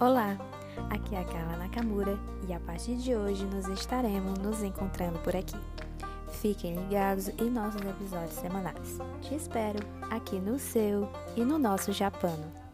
Olá, aqui é a Carla Nakamura e a partir de hoje nos estaremos nos encontrando por aqui. Fiquem ligados em nossos episódios semanais. Te espero aqui no seu e no nosso Japano.